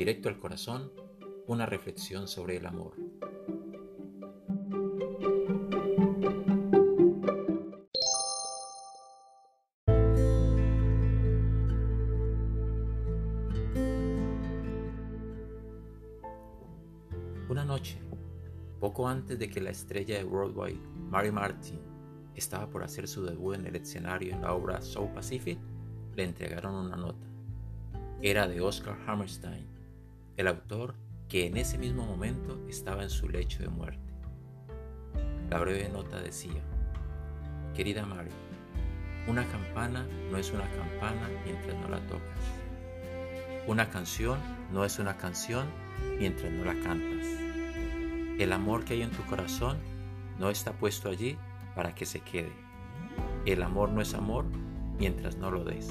Directo al Corazón, una reflexión sobre el amor. Una noche, poco antes de que la estrella de Worldwide, Mary Martin, estaba por hacer su debut en el escenario en la obra Soul Pacific, le entregaron una nota. Era de Oscar Hammerstein, el autor que en ese mismo momento estaba en su lecho de muerte. La breve nota decía, Querida Mary, una campana no es una campana mientras no la tocas. Una canción no es una canción mientras no la cantas. El amor que hay en tu corazón no está puesto allí para que se quede. El amor no es amor mientras no lo des.